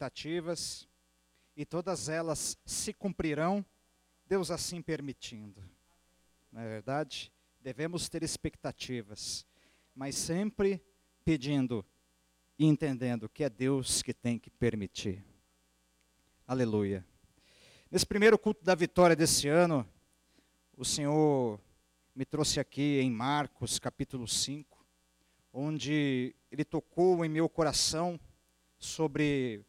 expectativas e todas elas se cumprirão, Deus assim permitindo. na é verdade? Devemos ter expectativas, mas sempre pedindo e entendendo que é Deus que tem que permitir. Aleluia. Nesse primeiro culto da vitória desse ano, o Senhor me trouxe aqui em Marcos capítulo 5, onde ele tocou em meu coração sobre